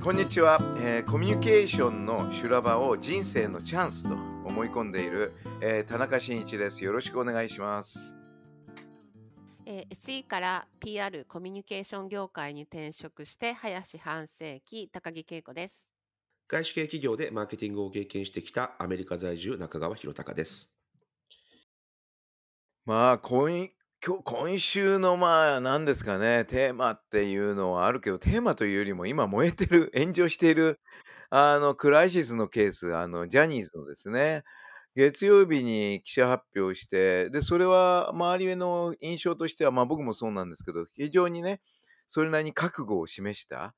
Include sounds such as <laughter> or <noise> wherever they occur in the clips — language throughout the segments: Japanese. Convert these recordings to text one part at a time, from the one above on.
ーこんにちは、えーコミュニケーションの修羅場を人生のチャンスと思い込んでいる、えー田中真一です。よろしくお願いします。えー SE から PR コミュニケーション業界に転職して林半世紀高木恵子です。外資系企業でマーケティングを経験してきたアメリカ在住中川博隆です。まあ今今日今週のまあ何ですかねテーマっていうのはあるけどテーマというよりも今燃えてる <laughs> 炎上しているあのクライシスのケースあのジャニーズのですね月曜日に記者発表してでそれは周りの印象としてはまあ僕もそうなんですけど非常にねそれなりに覚悟を示した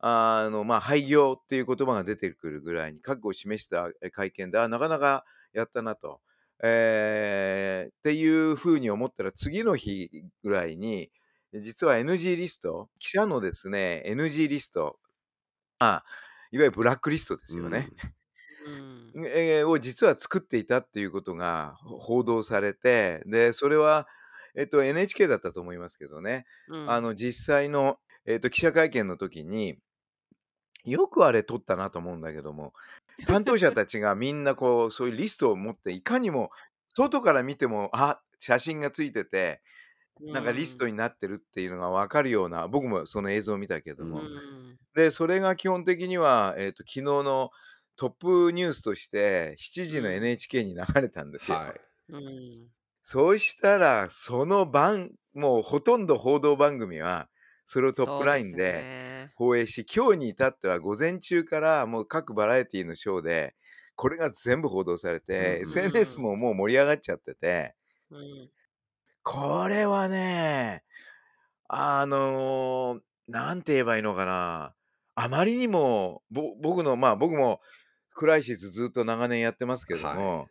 あのまあ廃業っていう言葉が出てくるぐらいに覚悟を示した会見であなかなかやったなと。えーっていうふうに思ったら次の日ぐらいに実は NG リスト記者のですね NG リストまあいわゆるブラックリストですよね、<laughs> うん、えーを実は作っていたっていうことがほ報道されてでそれは、えっと、NHK だったと思いますけどね、うん。あの実際の、えっと、記者会見の時によくあれ取ったなと思うんだけども <laughs> 担当者たちがみんなこうそういうリストを持っていかにも外から見てもあ写真がついててなんかリストになってるっていうのが分かるような僕もその映像を見たけどうんも、でそれが基本的には、えー、と昨日のトップニュースとして7時のうん NHK に流れたんですよ。はい。うん。そうしたらその番もうほとんど報道番組はそれをトップラインでね放映し、今日に至っては午前中からもう各バラエティのショーでこれが全部報道されて、うんうん SNS ももう盛り上がっちゃってて。うん。これはねあのーなんて言えばいいのかな。あまりにもぼ僕のまあ僕もクライシスずっと長年やってますけれども、はい。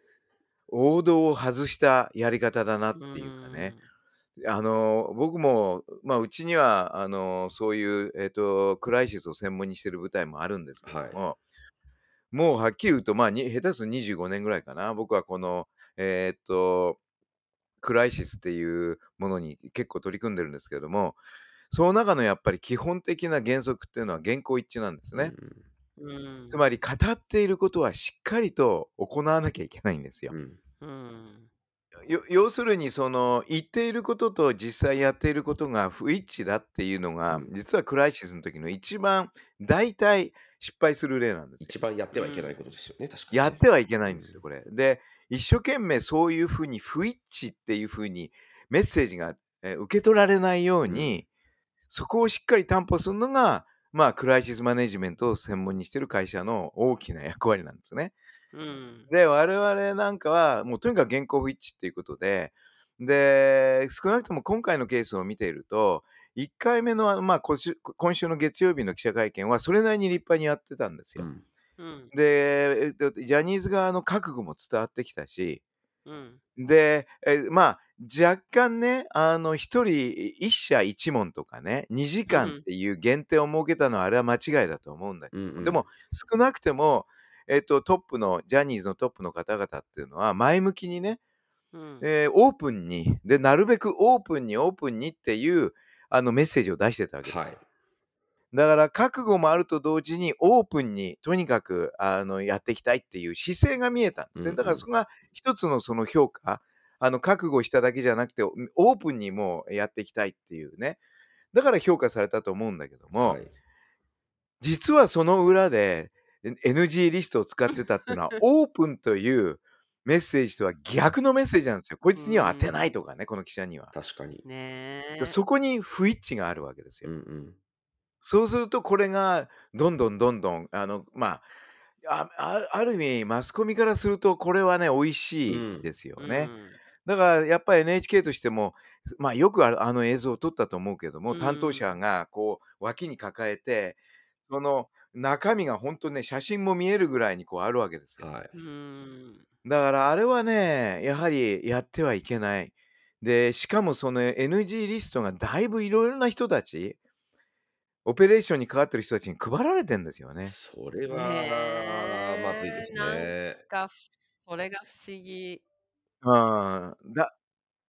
王道を外したやり方だなっていうかね、あの僕も、まあ、うちにはあのそういう、えー、とクライシスを専門にしてる舞台もあるんですけども、もうはっきり言うと、まあ、に下手すると25年ぐらいかな。僕はこの、えっ、とクライシスっていうものに結構取り組んでるんですけどもその中のやっぱり基本的な原則っていうのは原稿一致なんですね、うん。つまり語っていることはしっかりと行わなきゃいけないんですよ。うん。うんよ要するにその言っていることと実際やっていることが不一致だっていうのが、うん実はクライシスの時の一番大体失敗する例なんですよ。一番やってはいけないことですよね、確かにね。やってはいけないんですようんこれ。で一生懸命そういうふうに不一致っていうふうにメッセージが、えー受け取られないように、そこをしっかり担保するのがまあクライシスマネジメントを専門にしてる会社の大きな役割なんですね。うん。で我々なんかはもうとにかく原稿不一致っていうことでで少なくとも今回のケースを見ていると1回目のあの、まあ、今週今週の月曜日の記者会見はそれなりに立派にやってたんですよ。うん。うん。で、えっと、ジャニーズ側の覚悟も伝わってきたしうん。でえまあ若干ねあの1人1社1問とかね2時間っていう限定を設けたのはあれは間違いだと思うんだけど、うんうん。でも少なくても、えっと、トップのジャニーズのトップの方々っていうのは前向きにね、うん。えーオープンにでなるべくオープンにオープンにっていうあのメッセージを出してたわけですよ、はい。だから覚悟もあると同時にオープンにとにかくあのやっていきたいっていう姿勢が見えたんですね、うんうんだからそこが一つのその評価あの覚悟しただけじゃなくてオープンにもやっていきたいっていうね。だから評価されたと思うんだけども、はい。実はその裏で NG リストを使ってたっていうのは <laughs> オープンというメッセージとは逆のメッセージなんですよ。こいつには当てないとかね、この記者には。確かに。そこに不一致があるわけですよ。うんうんそうするとこれがどんどんどんどんあのまあああある意味マスコミからするとこれはね美味しいですよね。だからやっぱり NHK としても、まあ、よくあの映像を撮ったと思うけども、うん担当者がこう脇に抱えて、その中身が本当ね、写真も見えるぐらいにこうあるわけですよ。はい。うん。だからあれはね、やはりやってはいけない。で、しかもその NG リストがだいぶいろいろな人たち、オペレーションに関わってる人たちに配られてんですよね。それはまずいですね。が、それが不思議。うん。だ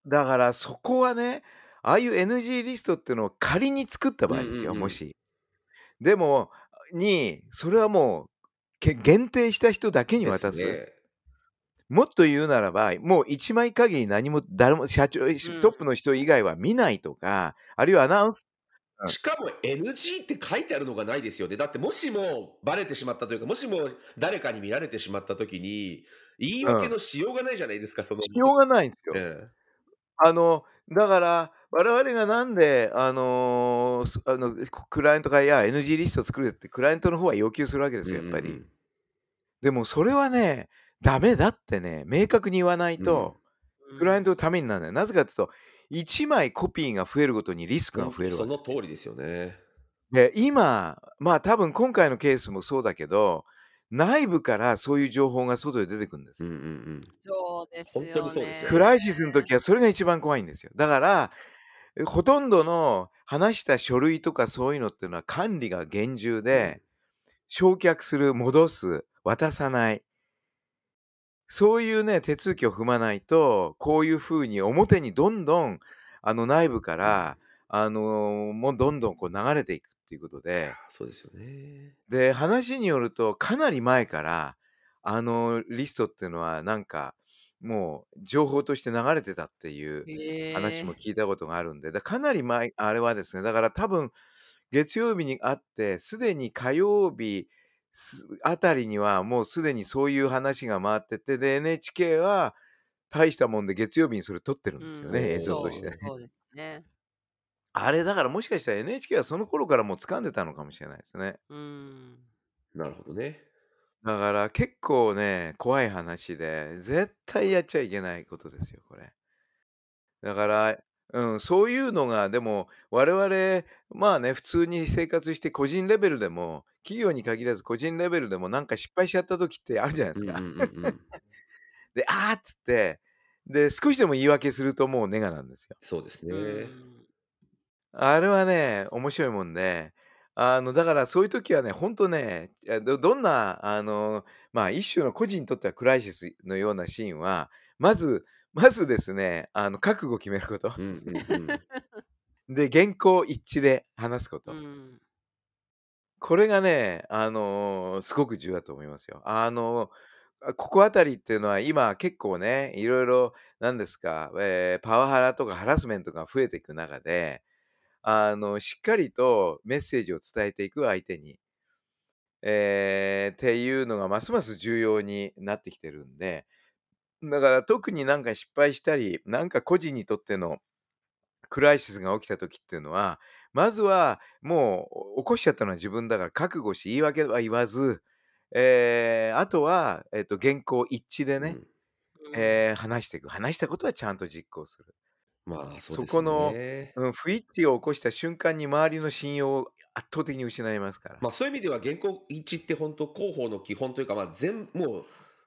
だからそこはね、ああいう NG リストっていうのを仮に作った場合ですよ、うんうんうんもし。でも、に、それはもう、け限定した人だけに渡す。ね。もっと言うならば、もう一枚限り何も誰も社長、トップの人以外は見ないとか、あるいはアナウンス、うんしかも NG って書いてあるのがないですよね。だってもしもバレてしまったというか、もしも誰かに見られてしまったときに、言い訳のしようがないじゃないですか、その。しようがないんですよ。えあの、だから、我々がなんで、あのーすあの、クライアントが、いや、NG リスト作るって、クライアントの方は要求するわけでえすよ、やっぱり。うんうんでも、それはね、ダメだってね、明確に言わないと、クライアントのためにならない。なぜかというと、1枚コピーが増えるごとにリスクが増えるそわけの通りですよね。で、今、まあ多分今回のケースもそうだけど、内部からそういう情報が外で出てくるんですよ。うんうんうん。そうですよね。本当にそうですよクライシスの時はそれが一番怖いんですよ。だから、えほとんどの話した書類とかそういうのっていうのは管理が厳重で、焼却する、戻す、渡さない。そういうね、手続きを踏まないと、こういうふうに表にどんどん、あの内部から、あのもうどんどんこう流れていくっていうことで、そうですよね。で、話によると、かなり前から、あのリストっていうのは、なんか、もう情報として流れてたっていうへえ話も聞いたことがあるんで、だかなり前、あれはですね、だから多分、月曜日にあって、すでに火曜日すあたりには、もうすでにそういう話が回ってて、で、NHK は大したもんで月曜日にそれ撮ってるんですよん映像として。そうそうですね。<laughs> あれ、だからもしかしたら NHK はその頃からもう掴んでたのかもしれないですね。うん。なるほどね。だから結構ね、怖い話で、絶対やっちゃいけないことですよ、これ。だから、うん、そういうのが、でも、我々、まあね、普通に生活して個人レベルでも、企業に限らず個人レベルでもなんか失敗しちゃった時ってあるじゃないですか。うんうんうんうん。<laughs> で、あーっつって、で、少しでも言い訳するともうネガなんですよ。そうですね。うんあれはね、面白いもんで、あの、だからそういう時はね、ほんとね、あどどんな、あの、まあ、一種の個人にとってはクライシスのようなシーンは、まずまずですね、あの、覚悟を決めること。うんうんうん。で、原稿一致で話すこと。うん。これがね、あの、すごく重要だと思いますよ。あの、あ、ここあたりっていうのは今結構ね、いろいろなんですか、えーパワハラとかハラスメントが増えていく中で、あの、しっかりとメッセージを伝えていく相手に、えーっていうのがますます重要になってきてるんで、だから特になんか失敗したり、なんか個人にとってのクライシスが起きた時っていうのは、まずはもう起こしちゃったのは自分だから覚悟し言い訳は言わず、えーあとは、えっと原稿一致でね、うん。えー話していく。話したことはちゃんと実行する、まあ、そうですそこのね。うん、不一致を起こした瞬間に周りの信用を圧倒的に失いますから、まあ、そういう意味では原稿一致って本当広報の基本というか、まあ、全もう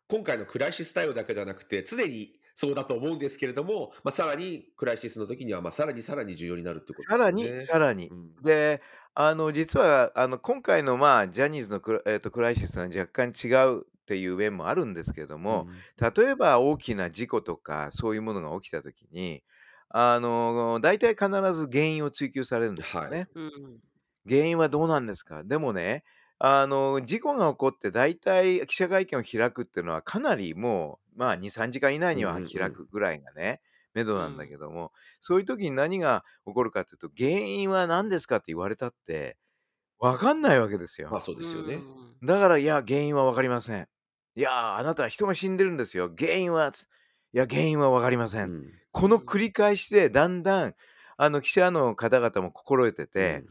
今回のクライシス対応だけではなくて常にそうだと思うんですけれども、まあ、さらにクライシスの時にはまあさらにさらに重要になるってことですよさらね。にさらに、うんであの実はあの今回の、まあ、ジャニーズのクラ,、えーとクライシスは若干違うっていう面もあるんですけれども、例えば大きな事故とかそういうものが起きたときに、あの大体必ず原因を追求されるんですよね。はいうん。原因はどうなんですか？でもね、あの事故が起こって大体記者会見を開くっていうのはかなりもう、まあ、2、3時間以内にはうんうんうん開くぐらいがね、めどなんだけども、そういう時に何が起こるかというと、原因は何ですかって言われたって、わかんないわけですよ。まあそうですよね。うんだから、いや、原因は分かりません。いや、あなたは人が死んでるんですよ。原因は、ついや、原因は分かりません。うんこの繰り返しで、だんだん、あの、記者の方々も心得てて、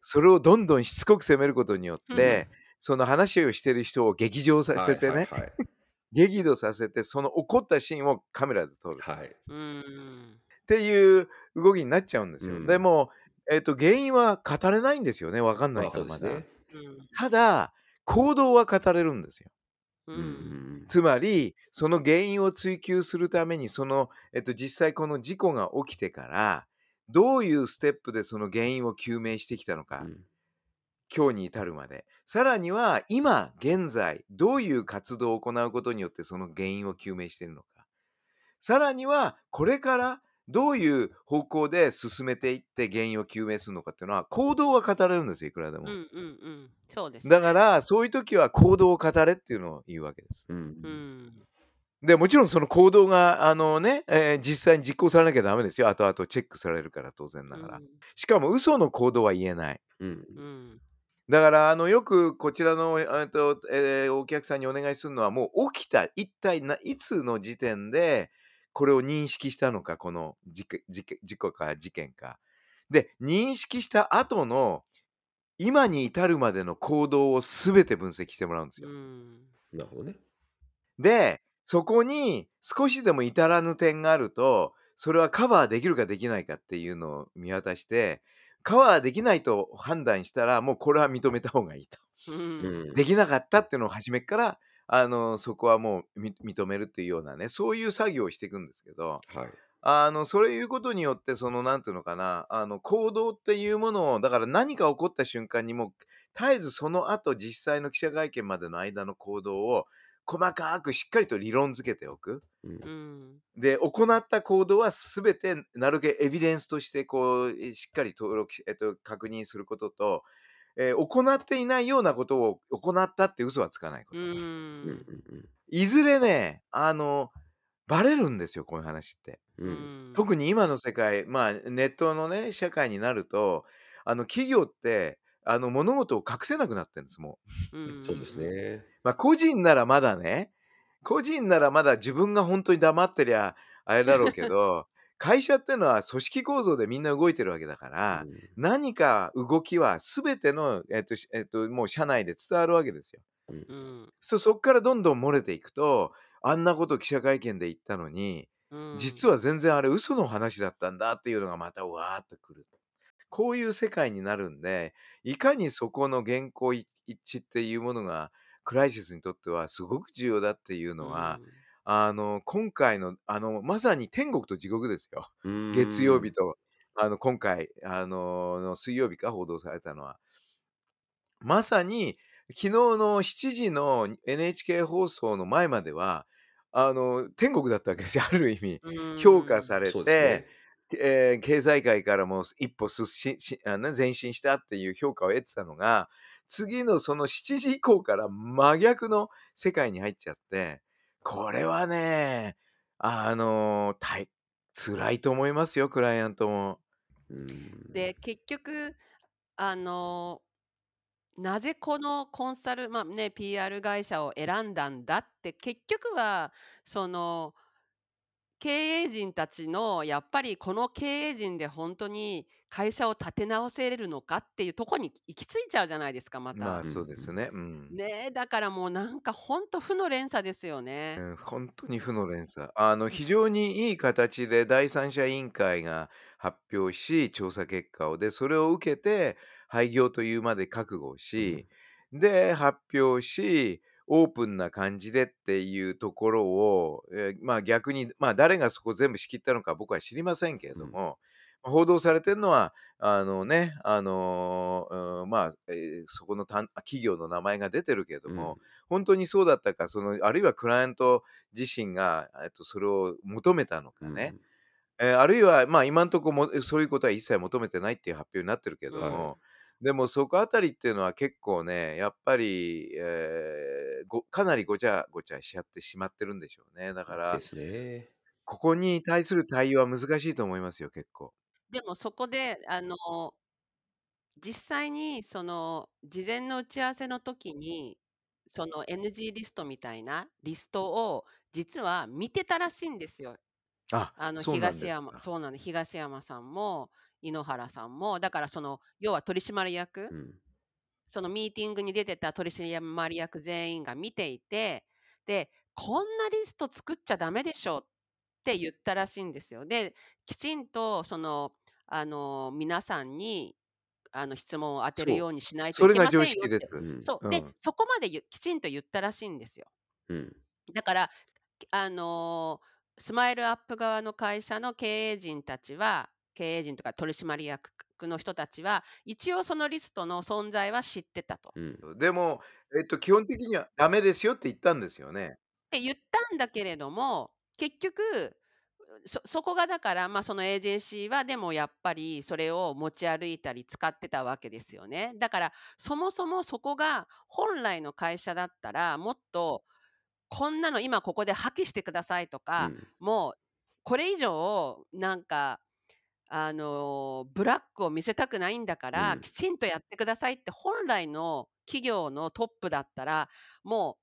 それをどんどんしつこく責めることによって、その話をしてる人を激情させてね、はいはいはい激怒させて、その怒ったシーンをカメラで撮る。はい。うーん。っていう動きになっちゃうんですよ。うんでも、えっと、原因は語れないんですよね。わかんないまあから、ますだ。ね。うん。ただ、行動は語れるんですよ。つまり、その原因を追求するために、その、えっと、実際この事故が起きてから、どういうステップでその原因を究明してきたのか、うん今日に至るまで。さらには、今現在、どういう活動を行うことによってその原因を究明しているのか。さらには、これからどういう方向で進めていって原因を究明するのかっていうのは、行動は語れるんですよ、いくらでも。うんうんうん。そうです、ね。だか、ら、そういう時は行動を語れっていうのを言うわけです。うんうん。で、もちろんその行動が、あのね、えー実際に実行されなきゃダメですよ。後々チェックされるから、当然ながら。しかも、嘘の行動は言えない。うんうん。うん。だから、あの、よくこちらの、と、えーお客さんにお願いするのは、もう起きた、一体ないつの時点で、これを認識したのか、この事故か事件か。で、認識した後の、今に至るまでの行動を全て分析してもらうんですよ。うん。なるほどね。で、そこに少しでも至らぬ点があると、それはカバーできるかできないかっていうのを見渡して、カバーできないと判断したら、もうこれは認めた方がいいと。できなかったっていうのを初めから、あの、そこはもうみ認めるっていうようなね、そういう作業をしていくんですけど、はい。あの、そういうことによって、その、なんていうのかな、あの、行動っていうものを、だから何か起こった瞬間にもう、絶えずその後、実際の記者会見までの間の行動を、細かくしっかりと理論付けておく。うんうん。で、行った行動はすべて、なるべくエビデンスとして、こう、えしっかり登録し、えっと、確認することと、えー行っていないようなことを行ったって嘘はつかないこと。う。うんうんんいずれね、あの、バレるんですよ、こういう話って。うんうん特に今の世界、まあ、ネットのね、社会になると、あの、企業って、あの、物事を隠せなくなってるんです、もう。うん。そうです。ね。まあ、個人ならまだね、個人ならまだ自分が本当に黙ってりゃ、あれだろうけど、会社ってのは組織構造でみんな動いてるわけだから、うん何か動きは全ての、えっと、しえっと、もう社内で伝わるわけですよ。うん。そ、そっからどんどん漏れていくと、あんなこと記者会見で言ったのに、うん。実は全然あれ嘘の話だったんだっていうのがまたわーっとくる。こういう世界になるんで、いかにそこの原稿一致っていうものがクライシスにとってはすごく重要だっていうのは、あの、今回の、あの、まさに天国と地獄ですよ。うん月曜日と、あの、今回、あの、の水曜日か報道されたのは。まさに、昨日の7時の NHK 放送の前までは、あの、天国だったわけですよ、<laughs> ある意味。うん評価されそうですて、ね。えー経済界からも一歩進ししあの前進したっていう評価を得てたのが、次のその7時以降から真逆の世界に入っちゃって、これはね、あの、大辛いと思いますよ、クライアントも。うんで、結局、あの、なぜこのコンサル、まあね、PR 会社を選んだんだって、結局は、その、経営陣たちの、やっぱりこの経営陣で本当に会社を立て直せれるのかっていうところに行き着いちゃうじゃないですか、また。まあそうですね。うん。ねえ、だからもうなんか本当負の連鎖ですようね。ん、本当に負の連鎖。あの、非常にいい形で第三者委員会が発表し、調査結果を。で、それを受けて、廃業というまで覚悟をし、で、発表し、オープンな感じでっていうところを、えーまあ逆に、まあ誰がそこ全部仕切ったのか僕は知りませんけれども、報道されてるのは、あのね、あのーうんまあ、えーそこの単企業の名前が出てるけれども、本当にそうだったか、その、あるいはクライアント自身が、えっと、それを求めたのかね。えーあるいは、まあ、今のところもそういうことは一切求めてないっていう発表になってるけども、はでもそこあたりっていうのは結構ね、やっぱり、えーごかなりごちゃごちゃしちゃってしまってるんでしょうね。だからで、すね。ここに対する対応は難しいと思いますよ、結構。でもそこで、あの、実際にその事前の打ち合わせの時に、その NG リストみたいなリストを実は見てたらしいんですよ。あ、あのそうなんです東山、か。そうなの、東山さんも井ノ原さんも、だからその要は取締役、うんそのミーティングに出てた取締役全員が見ていて、で、こんなリスト作っちゃダメでしょって言ったらしいんですよ。で、きちんとその、あの、皆さんに、あの、質問を当てる。ようにしないといけませんよって。識です。うん。そう。で、うん。そこまでゆきちんと言ったらしいんですよ。うん。だから、あの、スマイルアップ側の会社の経営陣たちは経営陣とか取締役の人たちは、一応そのリストの存在は知ってたと。うん。でも、えっと、基本的にはダメですよって言ったんですよね。って言ったんだけれども、結局、そそこがだから、まあ、そのエージェンシーはでもやっぱりそれを持ち歩いたり使ってたわけですよね。だから、そもそもそこが本来の会社だったら、もっとこんなの今ここで破棄してくださいとうか、ん。もうこれ以上なんか、あの、ブラックを見せたくないんだかうら、ん。きちんとやってくださいって本来の企業のトップだったら、も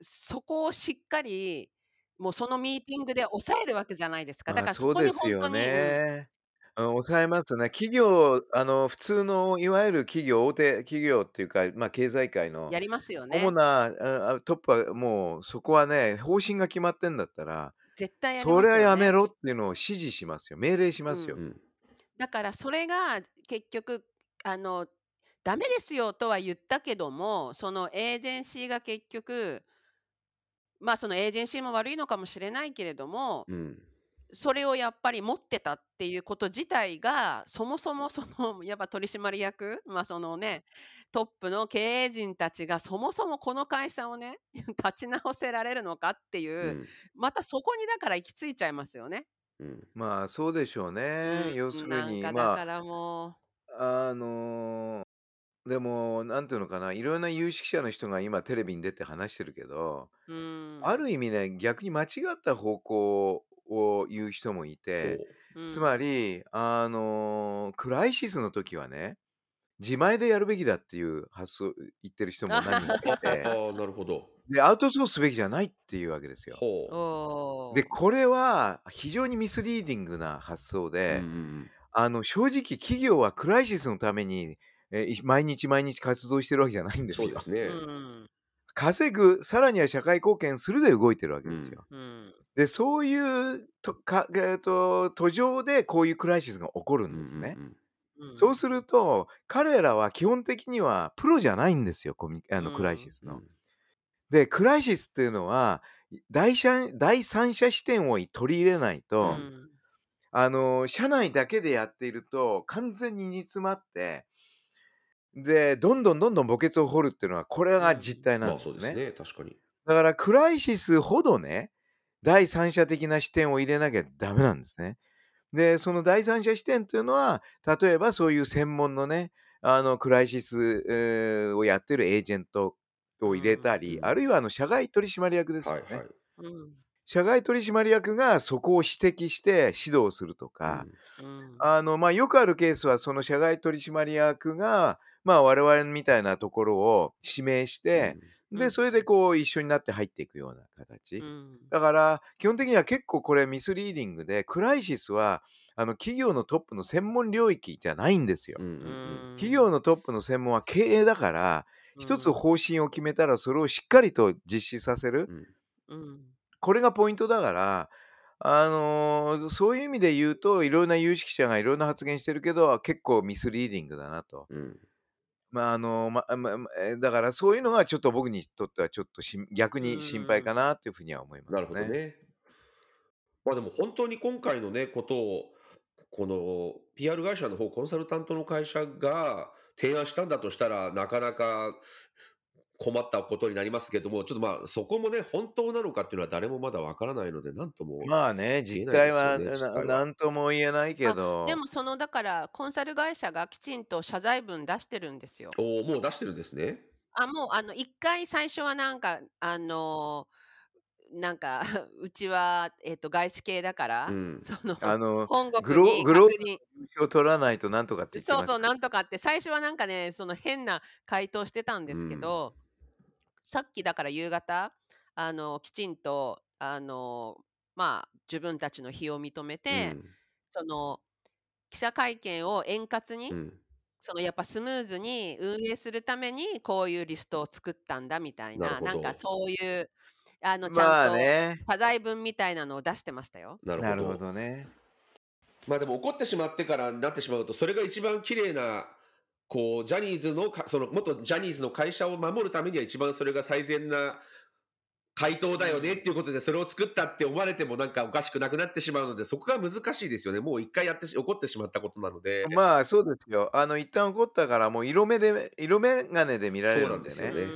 うそこをしっかり、もうそのミーティングで抑えるわけじゃないですか。だからそこにですよほんとにうん。ね。うん、抑えますね。企業、あの、普通のいわゆる企業、大手企業っていうか、まあ、経済界のやりますよ主ね。な、ああ、トップはもうそこはね、方針が決まってんだったら、絶対やりそれはや。めろっていうのを指示しますよ。命令しうん。ますよ。うん。だからそれが結局、あの、ダメですよとは言ったけども、そのエージェンシーが結局まあ、そのエージェンシーも悪いのかもしれないけれども、うん。それをやっぱり持ってたっていうこと自体が、そもそもその、やっぱ取締役、まあ、そのね、トップの経営陣たちがそもそもこの会社をね、<laughs> 立ち直せられるのかってういう、ん。またそこにだから行き着いちゃいますよね。うん。まあ、そうでしょうね。要すうん、るに、なんかだまからもあ、あの、でも、なんていうのかな、いろんな有識者の人が今テレビに出て話してるけど、う、うん。ある意味ね、逆に間違った方向を言う人もいほて、う。うん。つまり、あの、クライシスの時はね、自前でやるべきだっていう発想言ってる人も何人かいて、ああ、なるほど。で、アウトソースすべきじゃないっていうわけですよ。ほう。で。これは非常にミスリーディングな発想うんうで、んあの、正直企業はクライシスのために、え、い毎日毎日活動してるわけじゃないんうん。ですよ。うそうですね。ん。稼ぐ、さらには社会貢献するで動いてるわけうん。ですよ。うん。で、そういうとかえっと、途上でこういうクライシスが起こるうんんですね。うんうん。そうすると、彼らは基本的にはプロじゃないんですよ、コミあうの、クライシん。スの。うん。で、クライシスっていうのは、い第三第三者視点を取り入れないうと、ん。あの、社内だけでやっていると、完全に煮詰まって、で、どんどんどんどん墓穴を掘るっていうのは、これうん。が実態なまあんですね。そうですね。確かに。だからクライシスほどね、第三者的な視点を入れなきゃダメなんですね。で、その第三者視点っていうのは、例えばそういう専門のね、あの、クライシス、えーをやってるエージェントうを入れたん。り、うん。あるいはあの、社外取締役ですよね。はいはい。うん。社外取締役がそこを指摘して指導するとうか、ん。うん。あの、まあ、よくあるケースは、その社外取締役が、まあ、我々みたいなところを指名しうて、ん。で、うん。それでこう一緒になって入っていくようなう形。ん。だから、基本的には結構これミスリーディングで、クライシスは、あの、企業のトップの専門領域じゃないんですよう。んううん企業ん。のトップの専門は経営だから、う一つん。方針を決めたら、それをしっかりと実施させる。うん。うん。これがポイントだから、あのーそういう意味で言うと、いろんな有識者がいろんな発言してるけど、結構ミスリーディングだなと。うん。まあ、あのまままえーだからそういうのがちょっと僕にとってはちょっとしん逆うに心配かん。なっていうふうには思いまなすね。るほどね。まあでも本当に今回のね、ことを、この PR 会社の方、コンサルタントの会社が提案したんだとしたら、なかなか困ったことになりますけども、ちょっとまあそこもね、本当なのかっていうのは誰もまだわからないので、なんともまあね、実態はないですよね、実な態は。なんとも言えないけあ、でど、もそのだからコンサル会社がきちんと謝罪文出してるんですよ。おお、もう出してるんですね。あ、もうあの1回最初はなんかあの、なんか <laughs> うちは、えっと、外資系だかうら、ん。そのあの、本グロ国にグローバ確認ルを取らないとなんとかって言ってそうそう。なんとかって、最初はなんかね、その変な回答してたんうですけん。ど、さっきだから夕方、あの、きちんと、あの、まあ、自分たちの非を認めうて、ん。その、記者会見を円滑うに、ん。そのやっぱスムーズに運営するために、こういうリストを作ったんだみたいな、なんかど。そういう、あの、ちゃまあんとね。謝罪文みたいなのを出してましたよ。なるなるほほど。どね。まあでも怒ってしまってからになってしまうと、それが一番綺麗な、こう、ジャニーズのか、その、元ジャニーズの会社を守るためには一番それが最善な回答だよねっていうことで、それを作ったって思われてもなんかおかしくなくなってしまうので、そこが難しいですよね。もう一回やってし、怒ってしまったことなので。まあそうですよ。あの一旦起こったからもう色目で色眼鏡で見られそうるんでね。なんですよね。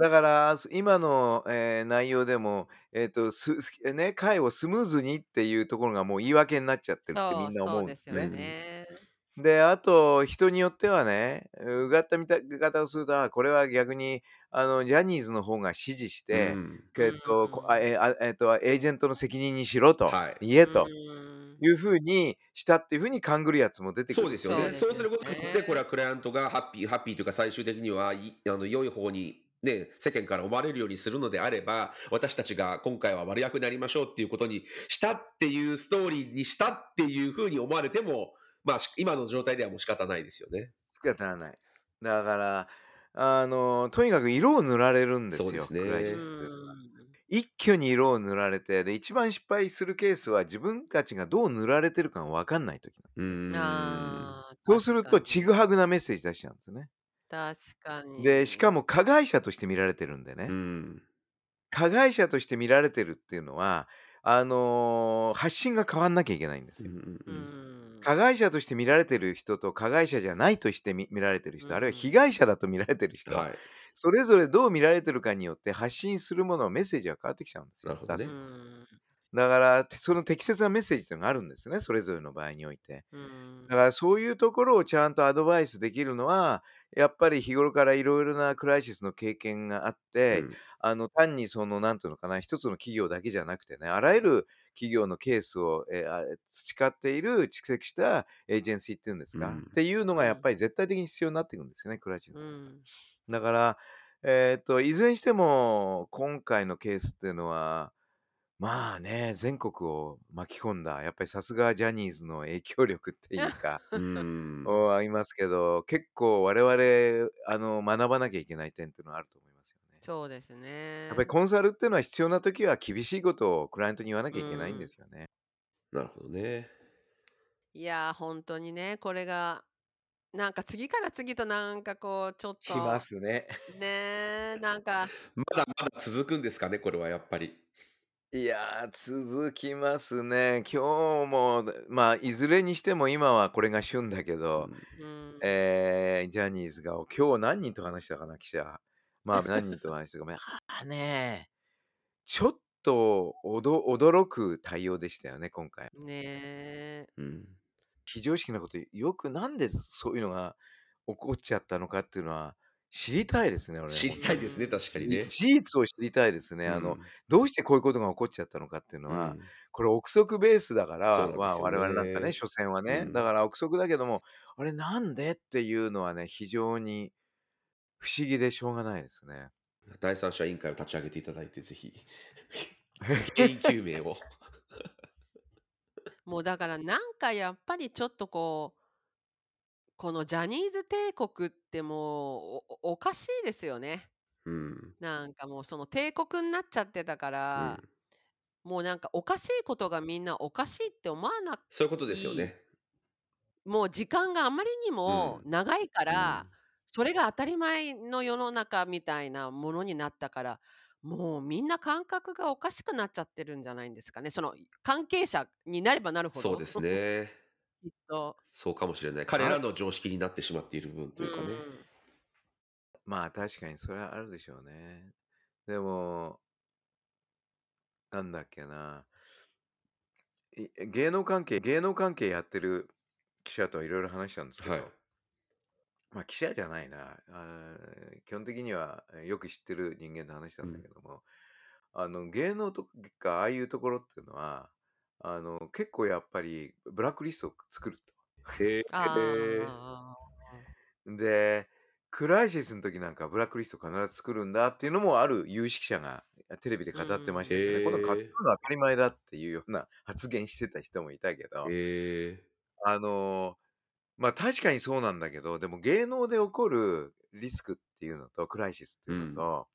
だからす今の、えー内容でも、えっ、とすね会をスムーズにっていうところがもう言い訳になっちゃってるってみんな思うんですよね。ね。で、あと、人によってはね、うがった見方をすると、あこれは逆に、あの、ジャニーズの方が指示しうて、ん。えっと、こあえあえっと、エージェントの責任にしろと、はい言えとうんいうふうにしたっていうふうに勘ぐるやつも出てくる。そうですよね。そうですよそうすることによって、ねこれはクライアントがハッピー、ハッピーというか最終的にはいあの良い方に、ね、世間から思われるようにするのであれば、私たちが今回は悪役になりましょうっていうことにしたっていうストーリーにしたっていうふうに思われても、まあし今の状態ではもう仕方ないですよね。仕方ないです。だから、あの、とにかく色を塗られるんですよ。そうですね一挙に色を塗られて、で、一番失敗するケースは自分たちがどう塗られてるかが分かんないときなんですそうすると、ちぐはぐなメッセージ出しちゃうんですね。確かに。で、しかも加害者として見られてるんでね。うん。加害者として見られてるっていうのは、あのー発信が変わんなきゃいけないんですよ。加害者として見られてる人と加害者じゃないとして見見られてる人、あるいはうん被害者だと見られてる人、はい。それぞれどう見られてるかによって発信するもの、メッセージが変わってきちゃうんですよ。なるほどねだから、てその適切なメッセージっていうのがあるんですね、それぞれの場合において。うんだからそういうところをちゃんとアドバイスできるのは、やっぱり日頃からいろいろなクライシスの経験があって、うん。あの単にその、なんていうのかな、一つの企業だけじゃなくてね、あらゆる企業のケースを、えーあ培っている、蓄積したエージェンシーっていうんですか、うん。っていうのがやっぱり絶対的に必要になってくるんですよね、クライシス。うん。だから、えーっと、いずれにしても、今回のケースっていうのは、まあね、全国を巻き込んだ、やっぱりさすがジャニーズの影響力っていうか、うんおありますけど、結構我々、あの、学ばなきゃいけない点っていうのはあると思いますよね。そうですね。やっぱりコンサルっていうのは必要な時は厳しいことをクライアントに言わなきゃいけないんですよね。なるほどね。いやー、本当にね、これが、なんか次から次となんかこう、ちょっと、しますね。ねー、なんか、<laughs> まだまだ続くんですかね、これはやっぱり。いやー、続きますね。今日も、まあ、いずれにしても今はこれが旬だけど、うん、えージャニーズが今日何人と話したかな、記者。まあ、何人と話したか。<laughs> まああね、ちょっとおど驚く対応でしたよね、今回。ねうん非常識なこと、よくなんでそういうのが起こっちゃったのかっていうのは知りたいですね、俺。知りたいですね、確かにね。事実を知りたいですね。あの、どうしてこういうことが起こっちゃったのかっていうのうん、は、これ憶測ベースだから、そうなんですよねまあ我々なんかね、所詮はね、うんだから憶測だけども、あれなんでっていうのはね、非常に不思議でしょうがないですね。第三者委員会を立ち上げていただいて、ぜひ、<laughs> 原因究明を。<laughs> <laughs> もうだからなんかやっぱりちょっとこう、このジャニーズ帝国ってもうおおかしいですよね。うんなんかもうその帝国になっちゃってたかうら、ん、もうなんかおかしいことがみんなおかしいって思わなそういうことですよね。もう時間があまりにもうん長いから、うんそれが当たり前の世の中みたいなものになったから、もうみんな感覚がおかしくなっちゃってるんじゃないんですかね。その関係者になればなるほど。そうですね。きっと。そうかもしれない。彼らの常識になってしまっている分というかね。まあ確かにそれはあるでしょうね。でも、なんだっけな。い芸能関係、芸能関係やってる記者といろいろ話したんですけど、はいまあ記者じゃないな。あー基本的にはえーよく知ってる人間と話したんだけども、あの芸能とかああいうところっていうのは、あの結構やっぱりブラックリストを作ると。へえ。あで、クライシスの時なんかブラックリスト必ず作るんだっていうのもある有識者がテレビで語ってましたけどね、うんこの作るのは当たり前だっていうような発言してた人もいたけど、あのまあ確かにそうなんだけど、でも芸能で起こるリスクっていうのとクライシスっていうのと、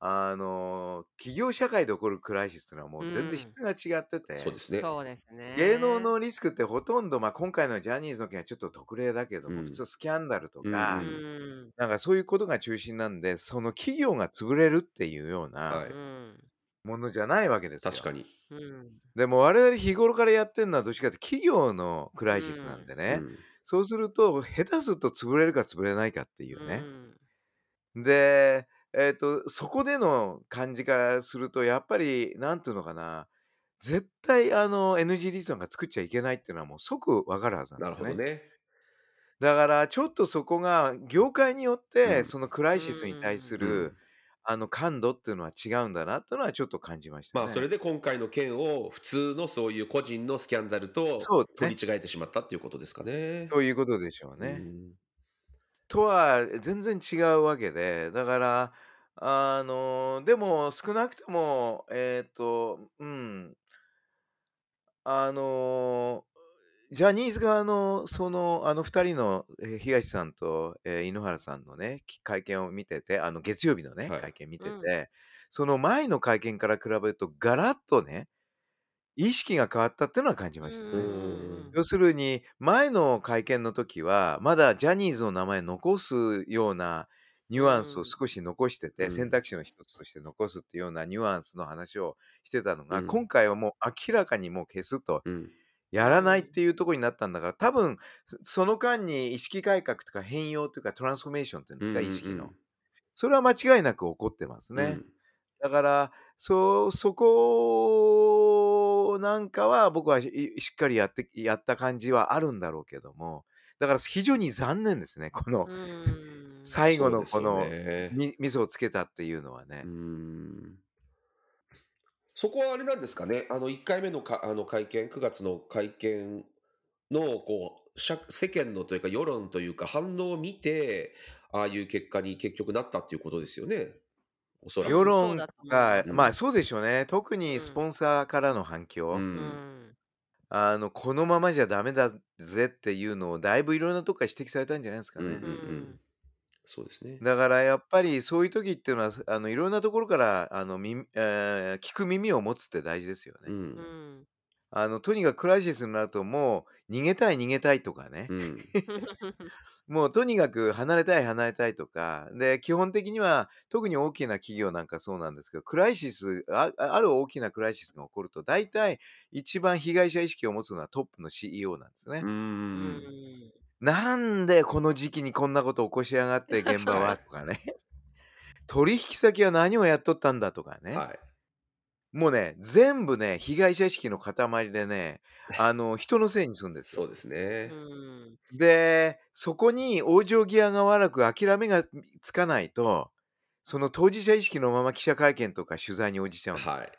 あの、企業社会で起こるクライシスっていうのはもうう全然ん。質が違ってて、そうですね。そうです芸能ね。のリスクってほとんど、ま、今回のジャニーズの件はちょっと特例だけども、普うん。通スキャンダルとうんう。か、うんん。なんかそういうことが中心なんで、その企業が潰れるっていうようは。ないうん。ものじゃないわけですよ。確かに。うん。でも我々日頃からやってんのはどっちかって企業のクうライシスなんん。でね、うん。そうすると、下手すると潰れるか潰れないかっていううね。ん。で、えっと、そこでの感じからすると、やっぱりなんていうのかな、絶対あの NG リストなんか作っちゃいけないっていうのはもう即分かるはずなんなですよね。るほどね。だからちょっとそこが業界によっうて、ん。そのクラうイシスに対する、ん。あの感度っていうのは違うんだなっていうのはちょっと感じましたまあ、それね。で今回の件を普通のそういう個人のスキャンダルとそうね。取り違えてしまったっていうことですかね。そういうことでしょううね。ん。とは全然違うわけで、だから、あの、でも少なくとも、えっと、うん。あの、ジャニーズ側のその、あの2人の、え、東さんと、え、井ノ原さんのね、き会見を見てて、あの月曜日のね、はい。会見見うん。てて、その前の会見から比べるとガラッとね、意識が変わったっていうのは感じましたうね。うんん。要するに、前の会見の時は、まだジャニーズの名前残すようなニュアンスをうん。少し残してうて、選ん。択肢の一つとして残すっていうようなニュアンスの話をしてたのが、うん。今回はもう明らかにもう消すと、うん。うやらないっん。ていうとこになったんだから、多分、そその間に意識改革とか変容というか、トランスフォーメーションっていうんですか、意識の。んそれは間違いなく起こってますうん。ね。だから、そうそこなんかは僕は、ししっかりやってやった感じはあるんだろうけども、だから非常に残念ですね、このうん。最後のこの、ね。みミスをつけたっていうのはうね。ん。そこはあれなんですかね、あの1回目のかあの会見、9月の会見のこう、しゃ世間のというか、世論というか、反応を見て、ああいう結果に結局なったっていうことですよね。おそらく。世論が、まあそうでしょうね。特うにスん。ポンサーからの反う。響。うんん。あの、このままじゃダメだぜっていうのをだいぶいろんなとこから指摘されたんじゃないですかね。うんうんう。うんん。そうですね。だからやっぱりそういう時っていうのは、あのいろんなところからあの、みえー聞く耳を持つって大事ですよう。ね。うんん。あのとにかくクライシスになるともう逃げたい逃げたいとかね。うん。<laughs> もうとにかく離れたい離れたいとか。で、基本的には特に大きな企業なんかそうなんですけど、クライシス、あある大きなクライシスが起こると、大体一番被害者意識を持つのはトップの CEO なんですね。う。うんん。なんでこの時期にこんなこと起こしやがって <laughs> 現場は？はいとかね。取引先は何をやっとったんだ？とかね。はい。もうね、全部ね、被害者意識の塊でね、あの、人のせいにするんですよ。そうですうね。ん。で、そこに往生際が悪く諦めがつかないと、その当事者意識のまま記者会見とか取材に応じちゃうんですよ。はい。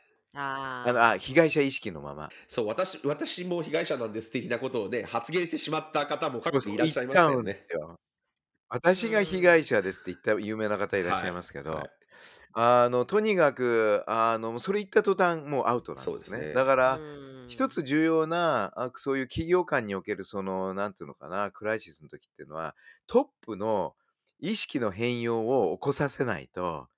あのあ、あ被害者意識のまま。そう、私私も被害者なんです的なことをね、発言してしまった方も過去にいらっしゃいまちゃうんでしたよね。すよ。あ。私が被害者ですって言った有名な方いらっしゃはいい。ますけはど、い。あの、とにかく、あの、それ言った途端、もうアウトなんそうですですね。だから、一ん。つ重要な、あそういう企業間における、その、なんていうのかな、クライシスの時っていうのは、トップの意識の変容を起こさせないと、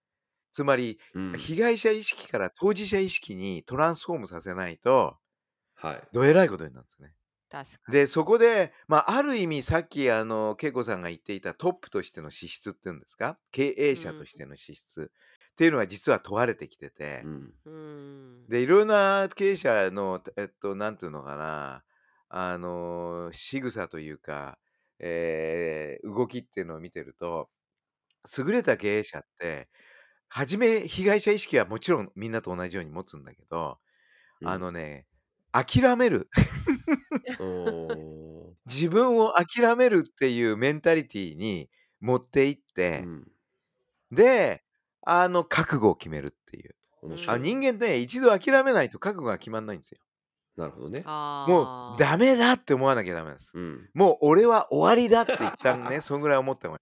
つまり、うん。被害者意識から当事者意識にトランスフォームさせないと、はい。どえらいことになるんですね。確かで、に。そこで、まあ、ある意味さっき、あの、恵子さんが言っていたトップとしての資質っていうんですか、経営うん。者としての資質っていうのは実は問われてきてうて、ん。うん。で、いろんな経営者の、えっと、なんていうのかな、あの、仕草というか、えー動きっていうのを見てると、優れた経営者って、初め被害者意識はもちろんみんなと同じように持つんだけど、うん。あのね、諦める。<laughs> おー自分を諦めるっていうメンタリティに持っていっうて、ん。で、あの、覚悟を決めるっていう。う面白い。あ、人ん。間ってね、一度諦めないと覚悟が決まんないんですよ。なるほどね。もうダあメだって思わなきゃダメです。うん。もう俺は終わりだって一旦ね、そんぐらい思った方がいい。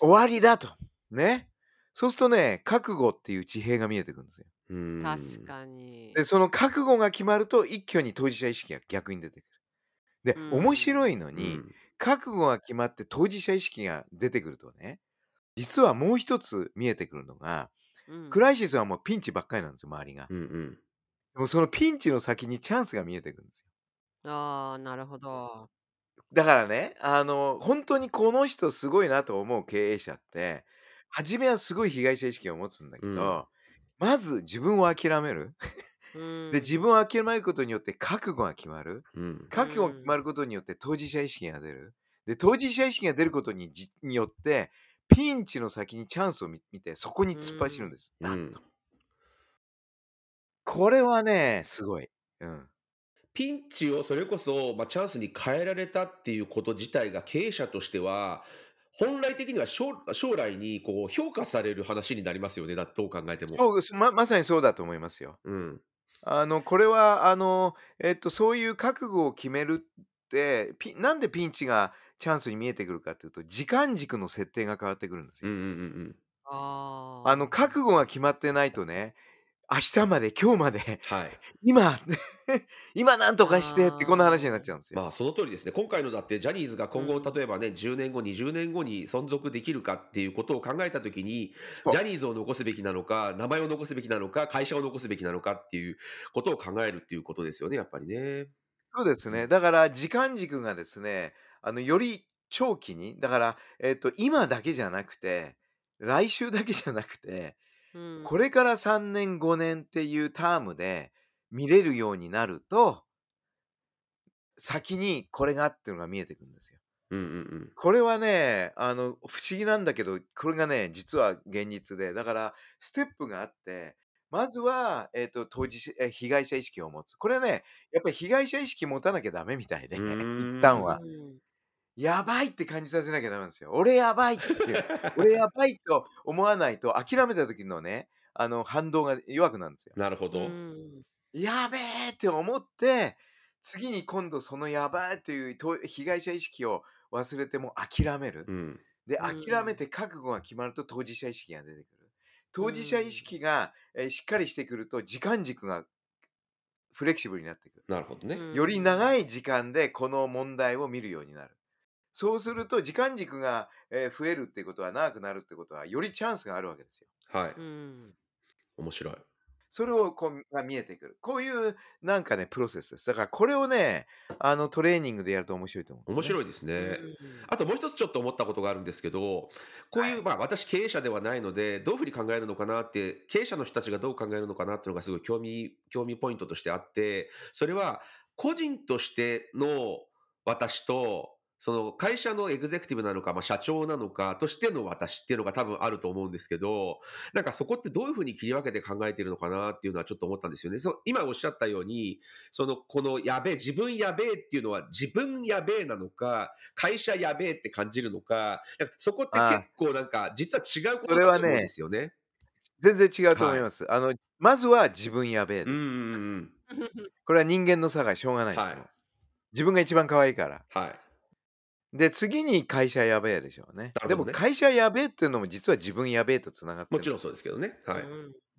終わりだと。ね。そうするとね、覚悟っていう地平が見えてくるんですよ。確ん。かに。で、その覚悟が決まると一挙に当事者意識が逆に出てくる。でう、面ん。白いのに、うん。覚悟が決まって当事者意識が出てくるとね、実はもう一つ見えてくるのが、うんクライシスはもうピンチばっかりなんですよ、周りが。うんうん。でもそのピンチの先にチャンスが見えてくるんですよ。ああ、なるほど。だからね、あの、本当にこの人すごいなと思う経営者って、初めはすごい被害者意識を持つんだけど、うんまず自分を諦める。うん <laughs> で、自分を諦めることによって覚悟が決まる。うん。覚悟が決まることによって当事者意識が出る。で、当事者意識が出ることにじによって、ピンチの先にチャンスを見見て、そこに突っ走るんです。うん。これはね、すごい。うん。ピンチをそれこそ、まあ、チャンスに変えられたっていうこと自体が経営者としては、本来的には将将来にこう評価される話になりますよね、だどう考えても。ままさにそうだと思いますよ。うん。あのこれはあの、えっと、そういう覚悟を決めるってピなんでピンチがチャンスに見えてくるかというと時間軸の設定が変わってくるんですよ。うんうんうんあーあの覚悟が決まってないとね明日まで今日までうん。はい。<laughs> 今 <laughs> 今なんとかしてってこんな話になっちゃうんですよ。まあその通りですね。今回のだってジャニーズが今後うん例えばね、10年後、20年後に存続できるかっていうことを考えたときに、ジャニーズを残すべきなのか、名前を残すべきなのか、会社を残すべきなのかっていうことを考えるっていうことですよね、やっぱりね。そうですね。だから時間軸がですね、あのより長期に、だから、えっと、今だけじゃなくて、来週だけじゃなくて、うんこれから3年、5年っていうタームで見れるようになると、先にこれがっていうのが見えてくるんですよ。うんうんうん。これはね、あの不思議なんだけど、これがね、実は現実で、だからステップがあって、まずは、えっと当事者え被害者意識を持つ。これね、やっぱり被害者意識持たなきゃダメみたいで、一旦は。うんやばいって感じさせなきゃダメなんですよ。俺やばいっていう。俺やばいと思わないと、諦めた時のね、あの反動が弱くなるんですよ。なるほど。うんやべえって思って、次に今度そのやばいっていうと被害者意識を忘れても諦める。うん。で、うん諦めて覚悟が決まると当事者意識が出てくる。当事者意識が、えーしっかりしてくると時間軸がフレキシブルになってくる。なるほどね。うんより長い時間でこの問題を見るようになる。そうすると時間軸が、えー増えるっていうことは長くなるってことはよりチャンスがあるわけですよ。はい。うん面白い。それをこうが見えてくる。こういうなんかね、プロセスです。だからこれをね、あのトレーニングでやると面白いと思う、い。面白いですね。あともう一つちょっと思ったことがあるんですけど、こういう、はいまあ私経営者ではないので、どういうふうに考えるのかなって、経営者の人たちがどう考えるのかなっていうのがすごい興味、興味ポイントとしてあって、それは個人としての私と、その会社のエグゼクティブなのか、まあ、社長なのかとしての私っていうのが多分あると思うんですけど、なんかそこってどういうふうに切り分けて考えているのかなっていうのはちょっと思ったんですよね。そう今おっしゃったように、そのこのやべえ、自分やべえっていうのは自分やべえなのか、会社やべえって感じるのか、かそこって結構なんか実は違うことだと思うんですよね。全然違うと思います。あのまずは自分やべえです。うんうんうん。これは人間の差がしょうがないですよ。はい自分が一番可愛いから。はい。で、次に会社やべえでしょうね。でなるほどねも会社やべえっていうのも実は自分やべえとつながってる。もちろんそうですけどね。はい。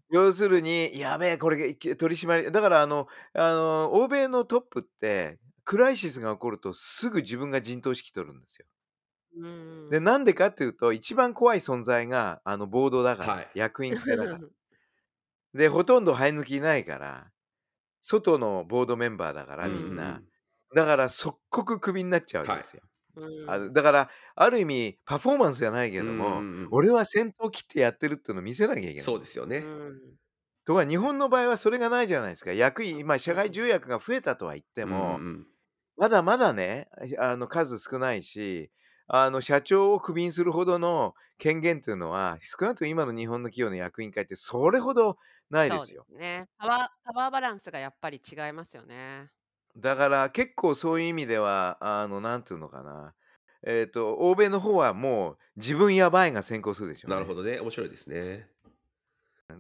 要するに、やべえ、これ取り締まり、だからあの、あの、欧米のトップって、クライシスが起こるとすぐ自分が陣頭指揮取るんですよ。うんで、なんでかっていうと、一番怖い存在があのボードだから、はい役員会だから。<laughs> で、ほとんど生え抜きいないから、外のボードメンバーだから、みんな。だから即刻クビになっちゃうわけですよ。うんあのだから、ある意味、パフォーマンスじゃないけども、俺は先頭切ってやってるっていうのを見せなきゃいけない。そうですよね。うんところが日本の場合はそれがないじゃないですか。役員、今、社外重役が増えたとは言っても、うんうんまだまだね、あの数少ないし、あの社長をクビにするほどの権限っていうのは、少なくとも今の日本の企業の役員会ってそれほどないですよ。すね。パワーパワーバランスがやっぱり違いますよね。だから結構そういう意味では、あの、なんていうのかな。えっ、と、欧米の方はもう自分やばいが先行するでしょう、ね。なるほどね。面白いですね。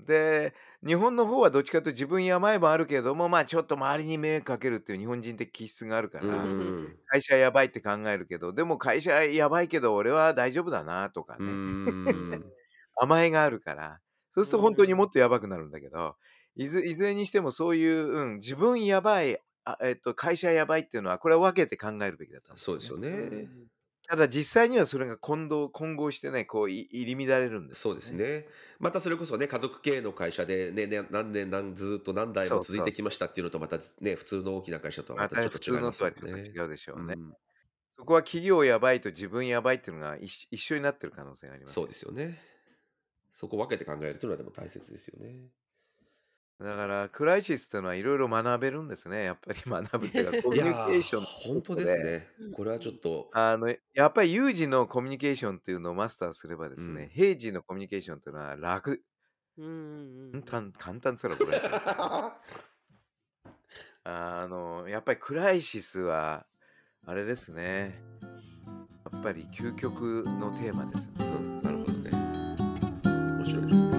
で、日本の方はどっちかというと自分やばいもあるけども、まあちょっと周りに迷惑かけるっていう日本人的気質があるから、会社やばいって考えるけど、でも会社やばいけど俺は大丈夫だなとかうね、ん。<laughs> 甘えがあるから、そうすると本当にもっとやばくなるんだけど、いずいずれにしてもそういう、うん、自分やばい、あえっと、会社やばいっていうのは、これは分けて考えるべきだと思そうですよね。ただ実際にはそれが混同混合してね、こうい入り乱れるんですそう。ですね。またそれこそね、家族経営の会社で、ねね、何年何ずっと何代も続いてきましたっていうのと、またね、普通の大きな会社とはままたちょっと違いた普通のますよね。とはちょっと違うでしょうね。うん、そこは企業やばいと自分やばいっていうのが一一緒になってる可能性がありますそうよ。ですよね。そこを分けて考えるというのはでも大切ですよね。だから、クライシスっていうのはいろいろ学べるんですね。やっぱり学ぶっていうか、コミュニケー、ーションの本当ことで、ですね。これはちょっと、あの、やっぱり有事のコミュニケーションっていうのをマスターすればですね、うん。平時のコミュニケーションっていうのは楽、うんうんうん簡単、簡単っつったら怒られちゃう。あの、やっぱりクライシスは、あれですね。やっぱり究極のテーマですね。うん、なるほどね。面白いですね。